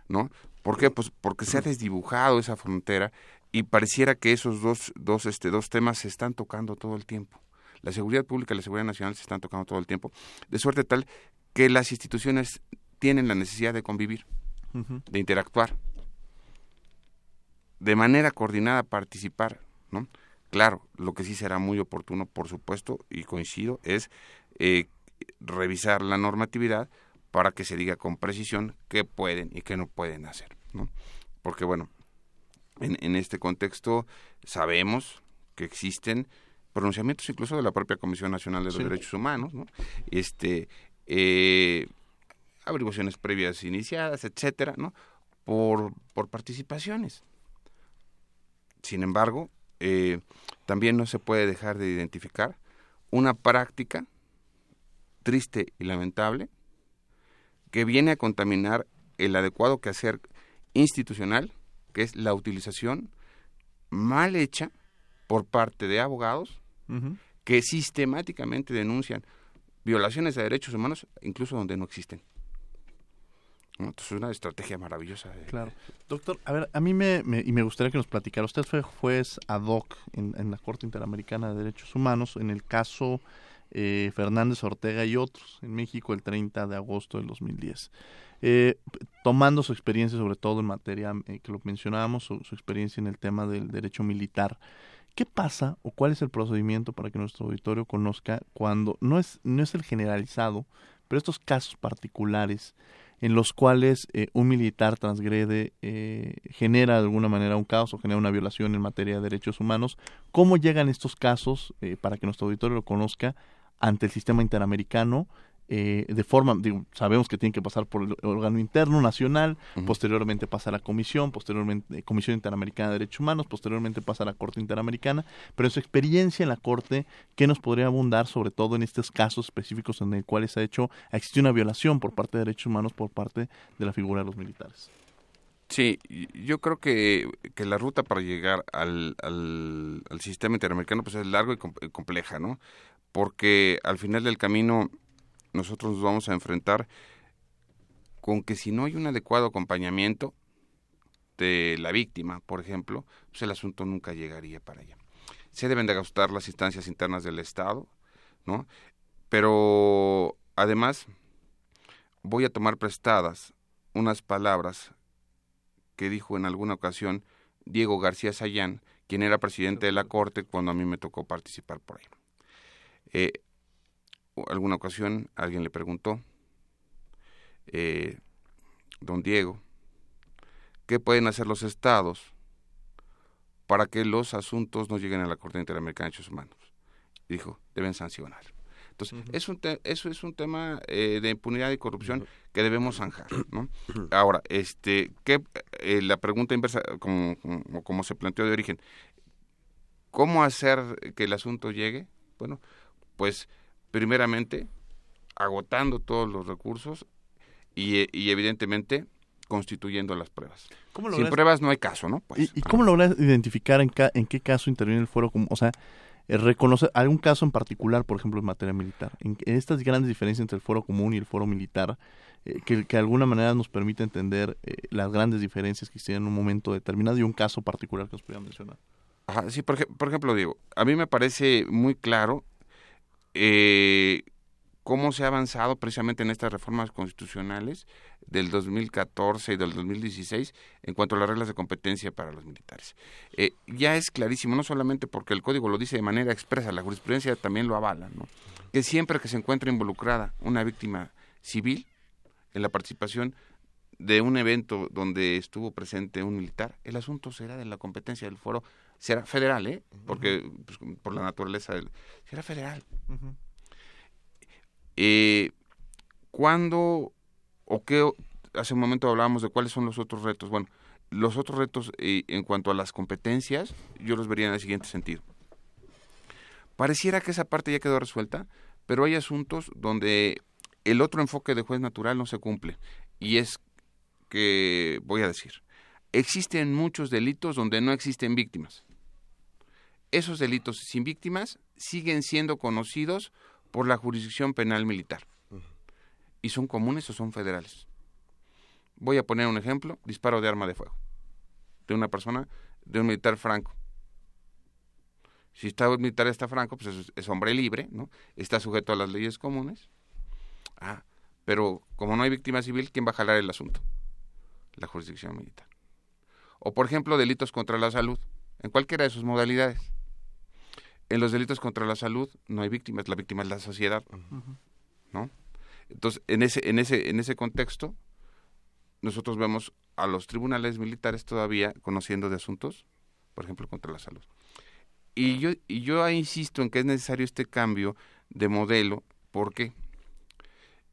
¿no? ¿Por qué? Pues porque se ha desdibujado esa frontera y pareciera que esos dos dos este dos temas se están tocando todo el tiempo. La seguridad pública y la seguridad nacional se están tocando todo el tiempo, de suerte tal que las instituciones tienen la necesidad de convivir, de interactuar, de manera coordinada participar, ¿no? Claro, lo que sí será muy oportuno, por supuesto, y coincido, es eh, revisar la normatividad para que se diga con precisión qué pueden y qué no pueden hacer, ¿no? Porque, bueno, en, en este contexto sabemos que existen pronunciamientos incluso de la propia Comisión Nacional de los Derechos Humanos, ¿no? Este, eh, averiguaciones previas iniciadas, etcétera, ¿no? Por, por participaciones. Sin embargo, eh, también no se puede dejar de identificar una práctica triste y lamentable que viene a contaminar el adecuado quehacer institucional, que es la utilización mal hecha por parte de abogados que sistemáticamente denuncian violaciones de derechos humanos incluso donde no existen. Es una estrategia maravillosa. Claro. Doctor, a ver, a mí me, y me gustaría que nos platicara, usted fue juez ad hoc en, la Corte Interamericana de Derechos Humanos en el caso eh, Fernández Ortega y otros en México el 30 de agosto del 2010. Eh, tomando su experiencia sobre todo en materia eh, que lo mencionábamos, su, su, experiencia en el tema del derecho militar, ¿qué pasa o cuál es el procedimiento para que nuestro auditorio conozca cuando no es, no es el generalizado, pero estos casos particulares en los cuales eh, un militar transgrede, eh, genera de alguna manera un caos o genera una violación en materia de derechos humanos. ¿Cómo llegan estos casos, eh, para que nuestro auditorio lo conozca, ante el sistema interamericano? Eh, de forma, digo, sabemos que tiene que pasar por el órgano interno nacional, posteriormente pasa a la comisión, posteriormente eh, Comisión Interamericana de Derechos Humanos, posteriormente pasa a la Corte Interamericana, pero en su experiencia en la Corte, ¿qué nos podría abundar sobre todo en estos casos específicos en el cuales ha hecho, ha existido una violación por parte de derechos humanos por parte de la figura de los militares? Sí, yo creo que, que la ruta para llegar al, al, sistema interamericano pues es largo y compleja, ¿no? Porque al final del camino nosotros nos vamos a enfrentar con que si no hay un adecuado acompañamiento de la víctima, por ejemplo, pues el asunto nunca llegaría para allá. Se deben de gastar las instancias internas del Estado, ¿no? Pero además voy a tomar prestadas unas palabras que dijo en alguna ocasión Diego García Sayán, quien era presidente de la Corte cuando a mí me tocó participar por ahí. Eh, alguna ocasión alguien le preguntó, eh, don Diego, ¿qué pueden hacer los estados para que los asuntos no lleguen a la Corte Interamericana de Derechos Humanos? dijo, deben sancionar. Entonces, es un eso es un tema eh, de impunidad y corrupción que debemos zanjar, ¿no? Ahora, este, ¿qué, eh, la pregunta inversa, como, como, se planteó de origen, ¿cómo hacer que el asunto llegue? Bueno, pues primeramente agotando todos los recursos y, y evidentemente constituyendo las pruebas. Sin pruebas no hay caso, ¿no? Pues, ¿Y, cómo logras identificar en, en qué caso interviene el foro? Como, o sea, eh, reconocer algún caso en particular, por ejemplo, en materia militar. En, estas grandes diferencias entre el foro común y el foro militar, eh, que, de alguna manera nos permite entender eh, las grandes diferencias que existen en un momento determinado y un caso particular que os pudiera mencionar. sí, por, por, ejemplo, digo, a mí me parece muy claro eh, cómo se ha avanzado precisamente en estas reformas constitucionales del 2014 y del 2016 en cuanto a las reglas de competencia para los militares. Eh, ya es clarísimo, no solamente porque el código lo dice de manera expresa, la jurisprudencia también lo avala, ¿no? que siempre que se encuentra involucrada una víctima civil en la participación de un evento donde estuvo presente un militar, el asunto será de la competencia del foro, será federal, ¿eh? porque pues, por la naturaleza del, será federal. Eh, ¿Cuándo o qué? Hace un momento hablábamos de cuáles son los otros retos. Bueno, los otros retos eh, en cuanto a las competencias, yo los vería en el siguiente sentido. Pareciera que esa parte ya quedó resuelta, pero hay asuntos donde el otro enfoque de juez natural no se cumple. Y es que, voy a decir, existen muchos delitos donde no existen víctimas. Esos delitos sin víctimas siguen siendo conocidos por la jurisdicción penal militar. ¿Y son comunes o son federales? Voy a poner un ejemplo, disparo de arma de fuego, de una persona, de un militar franco. Si está un militar está franco, pues es, hombre libre, ¿no? Está sujeto a las leyes comunes. Ah, pero como no hay víctima civil, ¿quién va a jalar el asunto? La jurisdicción militar. O por ejemplo, delitos contra la salud, en cualquiera de sus modalidades en los delitos contra la salud no hay víctimas, la víctima es la sociedad, ¿no? Entonces, en ese, en ese, en ese contexto, nosotros vemos a los tribunales militares todavía conociendo de asuntos, por ejemplo, contra la salud. Y yo, y yo insisto en que es necesario este cambio de modelo, porque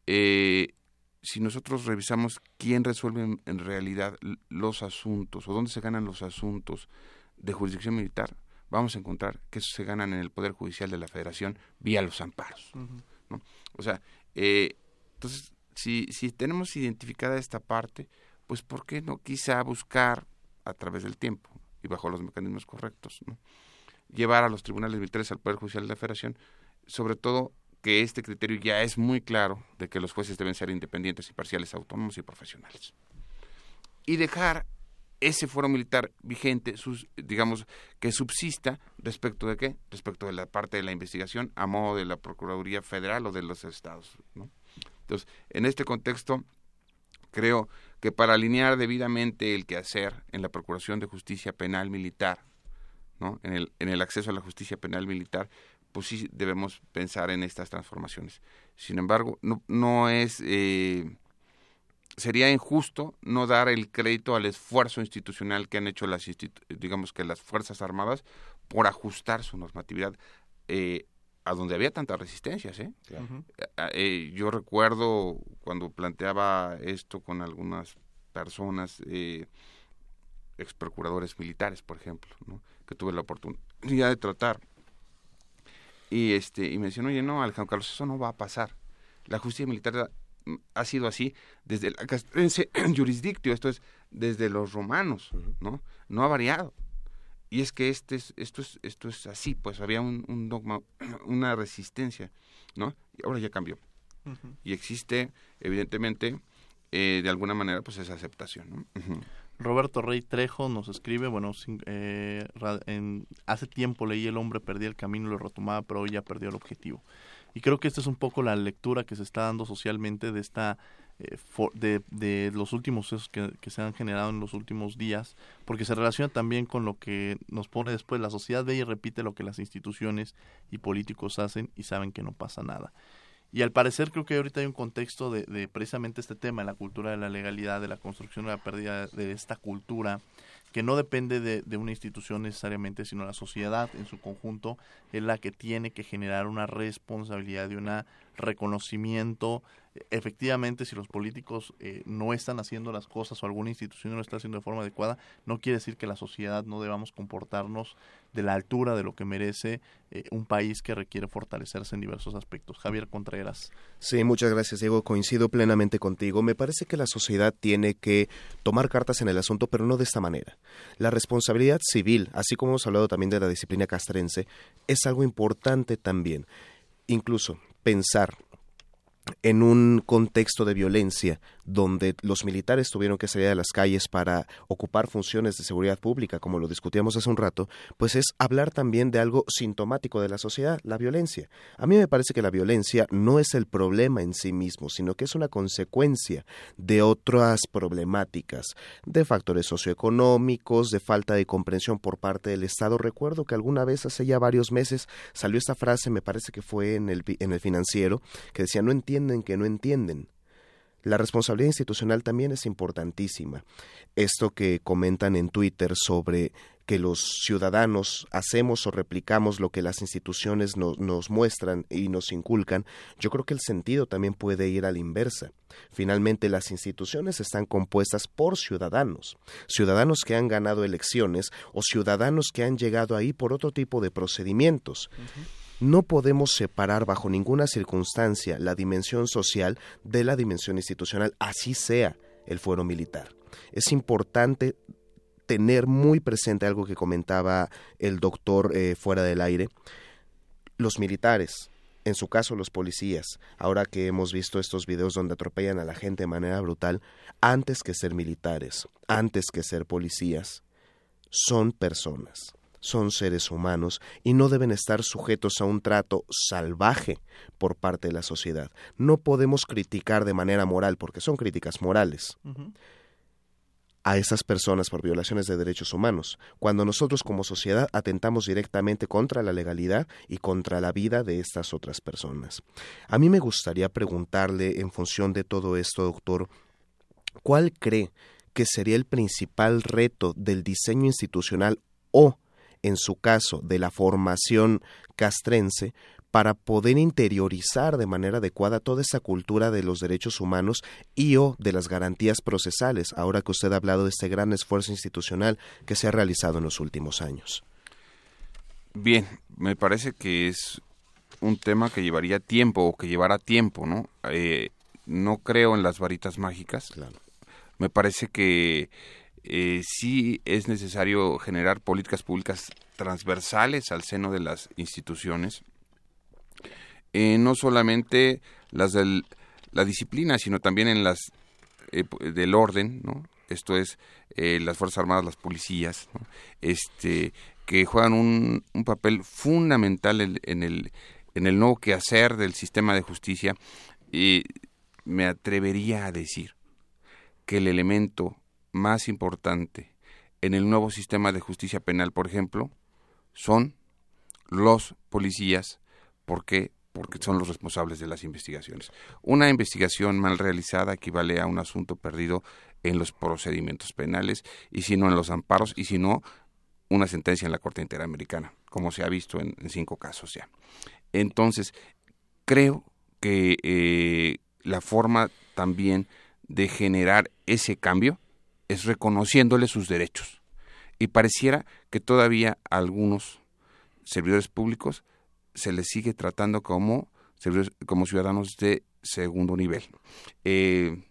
eh, si nosotros revisamos quién resuelve en realidad los asuntos o dónde se ganan los asuntos de jurisdicción militar, vamos a encontrar que eso se ganan en el Poder Judicial de la Federación vía los amparos. ¿no? O sea, eh, entonces, si, si tenemos identificada esta parte, pues ¿por qué no quizá buscar a través del tiempo y bajo los mecanismos correctos, ¿no? llevar a los tribunales militares al Poder Judicial de la Federación, sobre todo que este criterio ya es muy claro de que los jueces deben ser independientes, imparciales, autónomos y profesionales. Y dejar ese foro militar vigente, sus, digamos, que subsista respecto de qué? Respecto de la parte de la investigación a modo de la Procuraduría Federal o de los estados. ¿no? Entonces, en este contexto, creo que para alinear debidamente el quehacer en la Procuración de Justicia Penal Militar, ¿no? en, el, en el acceso a la justicia penal militar, pues sí debemos pensar en estas transformaciones. Sin embargo, no, no es... Eh, sería injusto no dar el crédito al esfuerzo institucional que han hecho las digamos que las fuerzas armadas por ajustar su normatividad eh, a donde había tantas resistencias ¿eh? ¿eh? yo recuerdo cuando planteaba esto con algunas personas eh, ex procuradores militares por ejemplo ¿no? que tuve la oportunidad de tratar y este y me decían oye no Alejandro Carlos eso no va a pasar la justicia militar ha sido así desde la castrense [clears throat] jurisdictio, esto es desde los romanos, ¿no? No ha variado. Y es que este es, esto, es, esto es así, pues había un, dogma, [clears throat] una resistencia, ¿no? Y ahora ya cambió. Y existe, evidentemente, eh, de alguna manera, pues esa aceptación, ¿no? Roberto Rey Trejo nos escribe, bueno, eh, hace tiempo leí El hombre perdía el camino y lo retomaba, pero hoy ya perdió el objetivo. Y creo que esta es un poco la lectura que se está dando socialmente de esta eh, de, de, los últimos que, que, se han generado en los últimos días, porque se relaciona también con lo que nos pone después. La sociedad ve y repite lo que las instituciones y políticos hacen y saben que no pasa nada. Y al parecer creo que ahorita hay un contexto de, de precisamente este tema, la cultura de la legalidad, de la construcción de la pérdida de esta cultura, que no depende de, de, una institución necesariamente, sino la sociedad en su conjunto es la que tiene que generar una responsabilidad y un reconocimiento efectivamente si los políticos eh, no están haciendo las cosas o alguna institución no lo está haciendo de forma adecuada, no quiere decir que la sociedad no debamos comportarnos de la altura de lo que merece eh, un país que requiere fortalecerse en diversos aspectos. Javier Contreras. Sí, muchas gracias, Diego. Coincido plenamente contigo. Me parece que la sociedad tiene que tomar cartas en el asunto, pero no de esta manera. La responsabilidad civil, así como hemos hablado también de la disciplina castrense, es algo importante también. Incluso pensar en un contexto de violencia donde los militares tuvieron que salir a las calles para ocupar funciones de seguridad pública, como lo discutíamos hace un rato, pues es hablar también de algo sintomático de la sociedad, la violencia. A mí me parece que la violencia no es el problema en sí mismo, sino que es una consecuencia de otras problemáticas, de factores socioeconómicos, de falta de comprensión por parte del Estado. Recuerdo que alguna vez hace ya varios meses salió esta frase, me parece que fue en el, en el financiero, que decía, no entienden que no entienden. La responsabilidad institucional también es importantísima. Esto que comentan en Twitter sobre que los ciudadanos hacemos o replicamos lo que las instituciones nos muestran y nos inculcan, yo creo que el sentido también puede ir a la inversa. Finalmente, las instituciones están compuestas por ciudadanos, ciudadanos que han ganado elecciones o ciudadanos que han llegado ahí por otro tipo de procedimientos. No podemos separar bajo ninguna circunstancia la dimensión social de la dimensión institucional, así sea el fuero militar. Es importante tener muy presente algo que comentaba el doctor eh, fuera del aire. Los militares, en su caso los policías, ahora que hemos visto estos videos donde atropellan a la gente de manera brutal, antes que ser militares, antes que ser policías, son personas son seres humanos y no deben estar sujetos a un trato salvaje por parte de la sociedad. No podemos criticar de manera moral, porque son críticas morales, a esas personas por violaciones de derechos humanos, cuando nosotros como sociedad atentamos directamente contra la legalidad y contra la vida de estas otras personas. A mí me gustaría preguntarle, en función de todo esto, doctor, ¿cuál cree que sería el principal reto del diseño institucional o en su caso, de la formación castrense para poder interiorizar de manera adecuada toda esa cultura de los derechos humanos y o de las garantías procesales, ahora que usted ha hablado de este gran esfuerzo institucional que se ha realizado en los últimos años. Bien, me parece que es un tema que llevaría tiempo o que llevará tiempo, ¿no? Eh, no creo en las varitas mágicas. Claro. Me parece que eh, sí es necesario generar políticas públicas transversales al seno de las instituciones, eh, no solamente las de la disciplina, sino también en las eh, del orden, ¿no? Esto es las fuerzas armadas, las policías, este que juegan un, un papel fundamental en, en, el en el nuevo quehacer del sistema de justicia. Y me atrevería a decir que el elemento más importante en el nuevo sistema de justicia penal, por ejemplo, son los policías. ¿Por qué? Porque son los responsables de las investigaciones. Una investigación mal realizada equivale a un asunto perdido en los procedimientos penales y si no en los amparos y si no una sentencia en la Corte Interamericana, como se ha visto en, cinco casos ya. Entonces, creo que eh, la forma también de generar ese cambio es reconociéndole sus derechos. Y pareciera que todavía a algunos servidores públicos se les sigue tratando como, como ciudadanos de segundo nivel. Eh,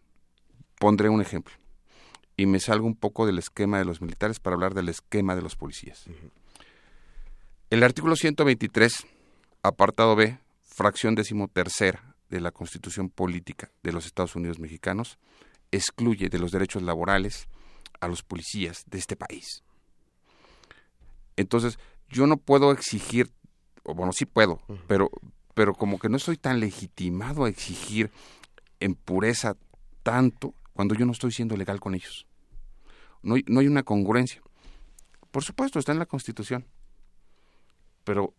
pondré un ejemplo y me salgo un poco del esquema de los militares para hablar del esquema de los policías. El artículo 123, apartado B, fracción decimotercera de la Constitución Política de los Estados Unidos Mexicanos, excluye de los derechos laborales a los policías de este país. Entonces, yo no puedo exigir, o bueno, sí puedo, pero, pero como que no estoy tan legitimado a exigir en pureza tanto cuando yo no estoy siendo legal con ellos. No hay, no hay una congruencia. Por supuesto, está en la Constitución, pero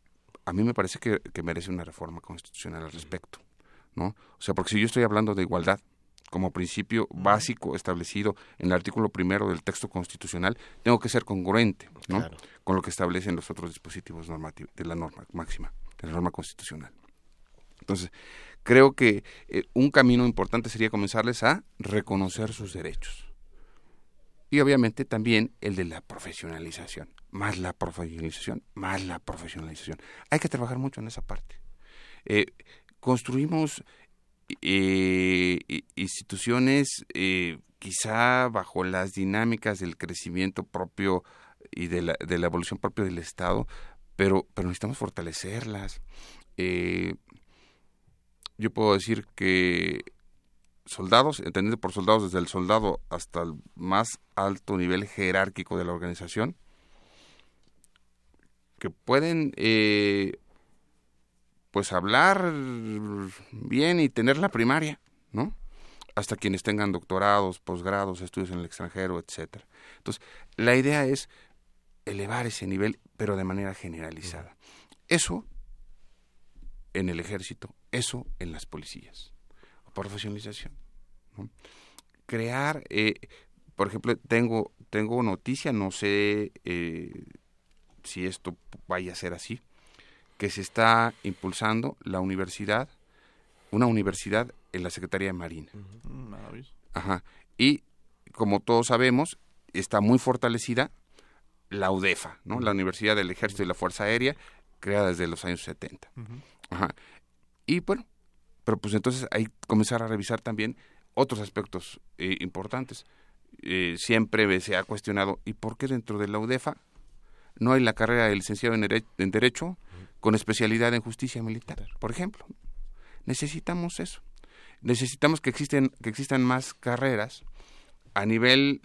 a mí me parece que, que merece una reforma constitucional al respecto. ¿no? O sea, porque si yo estoy hablando de igualdad, como principio básico establecido en el artículo primero del texto constitucional, tengo que ser congruente ¿no? con lo que establecen los otros dispositivos normativos de la norma máxima, de la norma constitucional. Entonces, creo que eh, un camino importante sería comenzarles a reconocer sus derechos. Y obviamente también el de la profesionalización, más la profesionalización, más la profesionalización. Hay que trabajar mucho en esa parte. Eh, construimos eh, instituciones eh, quizá bajo las dinámicas del crecimiento propio y de la, evolución propia del Estado, pero, pero necesitamos fortalecerlas. Eh, yo puedo decir que soldados, entendido por soldados desde el soldado hasta el más alto nivel jerárquico de la organización, que pueden pues hablar bien y tener la primaria, ¿no? Hasta quienes tengan doctorados, posgrados, estudios en el extranjero, etcétera. Entonces, la idea es elevar ese nivel, pero de manera generalizada. Eso en el ejército, eso en las policías. Profesionalización. ¿no? Crear, eh, por ejemplo, tengo, tengo noticia, no sé eh, si esto vaya a ser así, que se está impulsando la universidad, una universidad en la Secretaría de Marina. Ajá. Y como todos sabemos, está muy fortalecida la UDEFA, ¿no? La Universidad del Ejército y la Fuerza Aérea, creada desde los años 70. Ajá. Y bueno, pero pues entonces hay que comenzar a revisar también otros aspectos eh, importantes. Eh, siempre se ha cuestionado, ¿y por qué dentro de la UDEFA no hay la carrera de licenciado en, en Derecho con especialidad en justicia militar, por ejemplo. Necesitamos eso. Necesitamos que, existen, que existan más carreras a nivel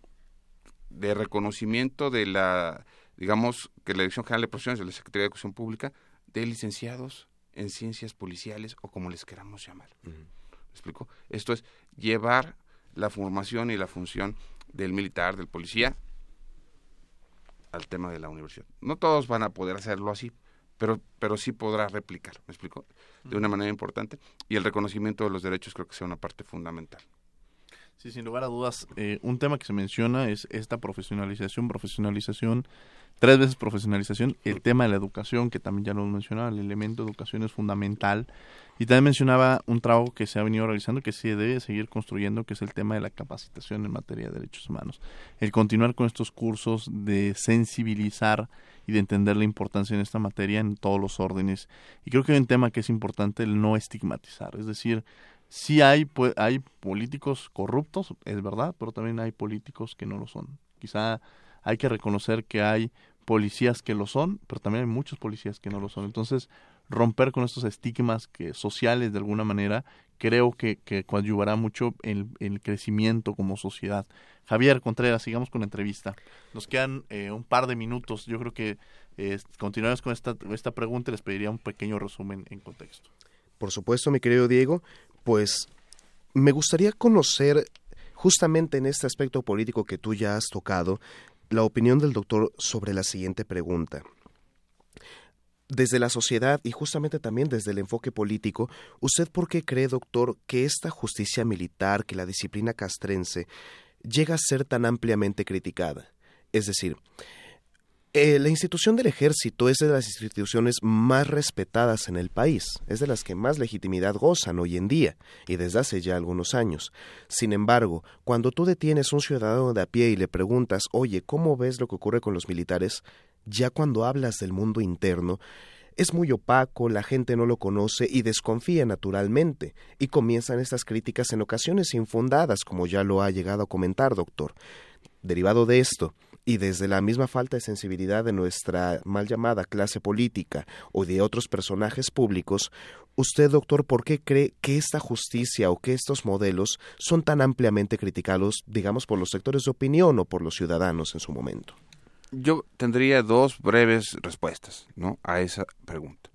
de reconocimiento de la, digamos, que la Dirección General de Profesiones de la Secretaría de Educación Pública, de licenciados en ciencias policiales o como les queramos llamar. ¿Me explico? Esto es llevar la formación y la función del militar, del policía, al tema de la universidad. No todos van a poder hacerlo así, pero, pero sí podrá replicar, ¿me explico? De una manera importante. Y el reconocimiento de los derechos creo que sea una parte fundamental. Sí, sin lugar a dudas, eh, un tema que se menciona es esta profesionalización, profesionalización, tres veces profesionalización, el tema de la educación, que también ya lo mencionaba, el elemento de educación es fundamental, y también mencionaba un trabajo que se ha venido realizando, que se debe seguir construyendo, que es el tema de la capacitación en materia de derechos humanos, el continuar con estos cursos de sensibilizar y de entender la importancia en esta materia en todos los órdenes. Y creo que hay un tema que es importante el no estigmatizar, es decir, sí hay, hay políticos corruptos, es verdad, pero también hay políticos que no lo son. Quizá hay que reconocer que hay policías que lo son, pero también hay muchos policías que no lo son. Entonces, romper con estos estigmas que sociales de alguna manera creo que, que coadyuvará mucho en, el crecimiento como sociedad. Javier Contreras, sigamos con la entrevista. Nos quedan eh, un par de minutos. Yo creo que eh, continuamos con esta, esta pregunta y les pediría un pequeño resumen en contexto. Por supuesto, mi querido Diego, pues me gustaría conocer justamente en este aspecto político que tú ya has tocado, la opinión del doctor sobre la siguiente pregunta. Desde la sociedad y justamente también desde el enfoque político, ¿usted por qué cree, doctor, que esta justicia militar, que la disciplina castrense, llega a ser tan ampliamente criticada? Es decir, eh, la institución del ejército es de las instituciones más respetadas en el país, es de las que más legitimidad gozan hoy en día y desde hace ya algunos años. Sin embargo, cuando tú detienes a un ciudadano de a pie y le preguntas, oye, ¿cómo ves lo que ocurre con los militares? Ya cuando hablas del mundo interno, es muy opaco, la gente no lo conoce y desconfía naturalmente, y comienzan estas críticas en ocasiones infundadas, como ya lo ha llegado a comentar, doctor. Derivado de esto, y desde la misma falta de sensibilidad de nuestra mal llamada clase política o de otros personajes públicos, usted, doctor, ¿por qué cree que esta justicia o que estos modelos son tan ampliamente criticados, digamos, por los sectores de opinión o por los ciudadanos en su momento? Yo tendría dos breves respuestas ¿no? a esa pregunta.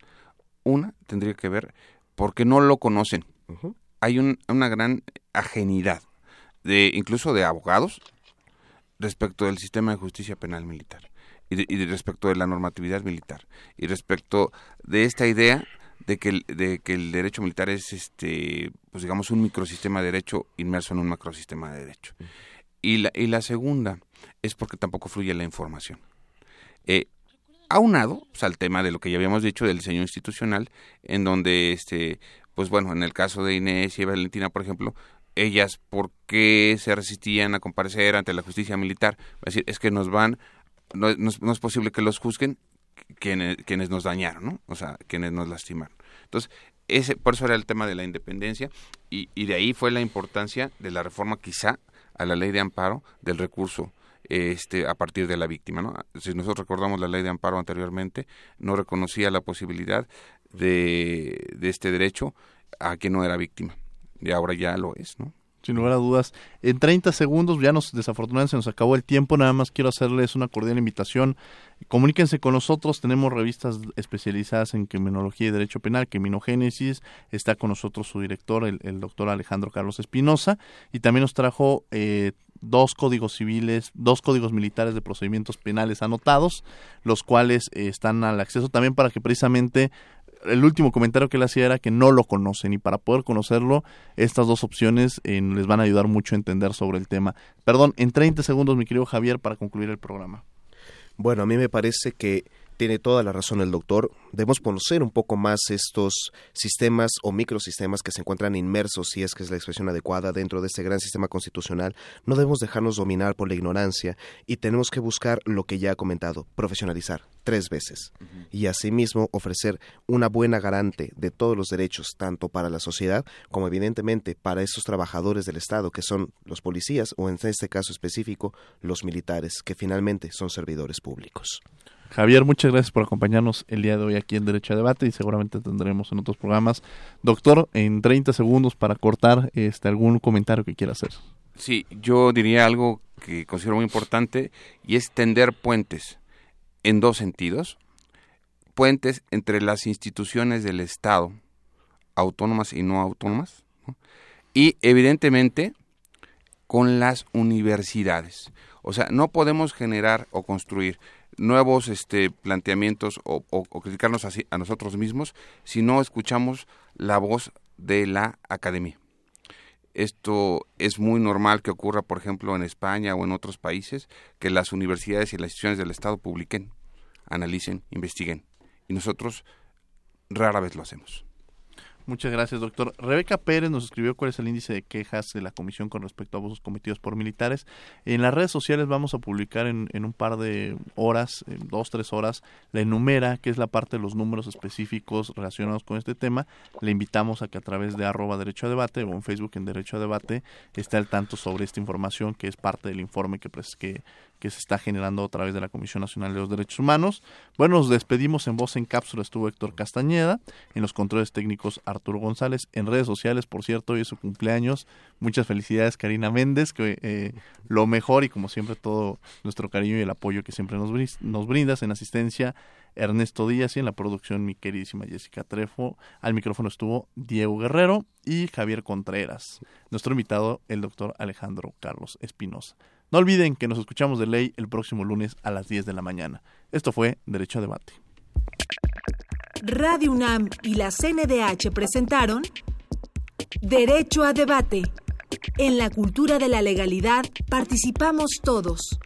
Una tendría que ver porque no lo conocen. Hay una gran ajenidad, de, incluso de abogados, respecto del sistema de justicia penal militar y, respecto de la normatividad militar y respecto de esta idea de que el, de que el derecho militar es este pues digamos un microsistema de derecho inmerso en un macrosistema de derecho. Y la y la segunda es porque tampoco fluye la información. Eh, aunado pues, al tema de lo que ya habíamos dicho del diseño institucional en donde este pues bueno en el caso de Inés y Valentina por ejemplo ellas por qué se resistían a comparecer ante la justicia militar. Es decir, es que nos van, no, es posible que los juzguen quienes, quienes nos dañaron, ¿no? O sea, quienes nos lastimaron. Entonces, ese, por eso era el tema de la independencia y, y de ahí fue la importancia de la reforma quizá a la ley de amparo del recurso este, a partir de la víctima. ¿no? Si nosotros recordamos la ley de amparo anteriormente, no reconocía la posibilidad de, de este derecho a quien no era víctima y ahora ya lo es, ¿no? Sin lugar a dudas. En 30 segundos, ya nos desafortunadamente se nos acabó el tiempo, nada más quiero hacerles una cordial invitación. Comuníquense con nosotros, tenemos revistas especializadas en criminología y derecho penal, Criminogénesis, está con nosotros su director, el, doctor Alejandro Carlos Espinosa, y también nos trajo eh, dos códigos civiles, dos códigos militares de procedimientos penales anotados, los cuales eh, están al acceso también para que precisamente el último comentario que él hacía era que no lo conocen y para poder conocerlo, estas dos opciones eh, les van a ayudar mucho a entender sobre el tema. Perdón, en 30 segundos, mi querido Javier, para concluir el programa. Bueno, a mí me parece que tiene toda la razón el doctor. Debemos conocer un poco más estos sistemas o microsistemas que se encuentran inmersos, si es que es la expresión adecuada, dentro de este gran sistema constitucional. No debemos dejarnos dominar por la ignorancia y tenemos que buscar lo que ya ha comentado, profesionalizar tres veces y asimismo ofrecer una buena garante de todos los derechos, tanto para la sociedad como evidentemente para esos trabajadores del Estado que son los policías o en este caso específico los militares, que finalmente son servidores públicos. Javier, muchas gracias por acompañarnos el día de hoy aquí en Derecho a Debate y seguramente tendremos en otros programas. Doctor, en 30 segundos para cortar este algún comentario que quiera hacer. Sí, yo diría algo que considero muy importante y es tender puentes en dos sentidos. Puentes entre las instituciones del Estado, autónomas y no autónomas, y evidentemente con las universidades. O sea, no podemos generar o construir nuevos este, planteamientos o, criticarnos así a nosotros mismos si no escuchamos la voz de la academia. Esto es muy normal que ocurra, por ejemplo, en España o en otros países, que las universidades y las instituciones del Estado publiquen, analicen, investiguen. Y nosotros rara vez lo hacemos. Muchas gracias, doctor. Rebeca Pérez nos escribió cuál es el índice de quejas de la comisión con respecto a abusos cometidos por militares. En las redes sociales vamos a publicar en, un par de horas, en dos, tres horas, la enumera, que es la parte de los números específicos relacionados con este tema. Le invitamos a que a través de arroba derecho a debate o en Facebook en derecho a debate esté al tanto sobre esta información que es parte del informe que, que que se está generando a través de la Comisión Nacional de los Derechos Humanos. Bueno, nos despedimos en voz en cápsula, estuvo Héctor Castañeda, en los controles técnicos Arturo González, en redes sociales, por cierto, hoy es su cumpleaños. Muchas felicidades, Karina Méndez, que eh, lo mejor y como siempre todo nuestro cariño y el apoyo que siempre nos, nos brindas en asistencia. Ernesto Díaz y en la producción mi queridísima Jessica Trefo. Al micrófono estuvo Diego Guerrero y Javier Contreras. Nuestro invitado, el doctor Alejandro Carlos Espinosa. No olviden que nos escuchamos de ley el próximo lunes a las 10 de la mañana. Esto fue Derecho a Debate. Radio UNAM y la CNDH presentaron Derecho a Debate. En la cultura de la legalidad participamos todos.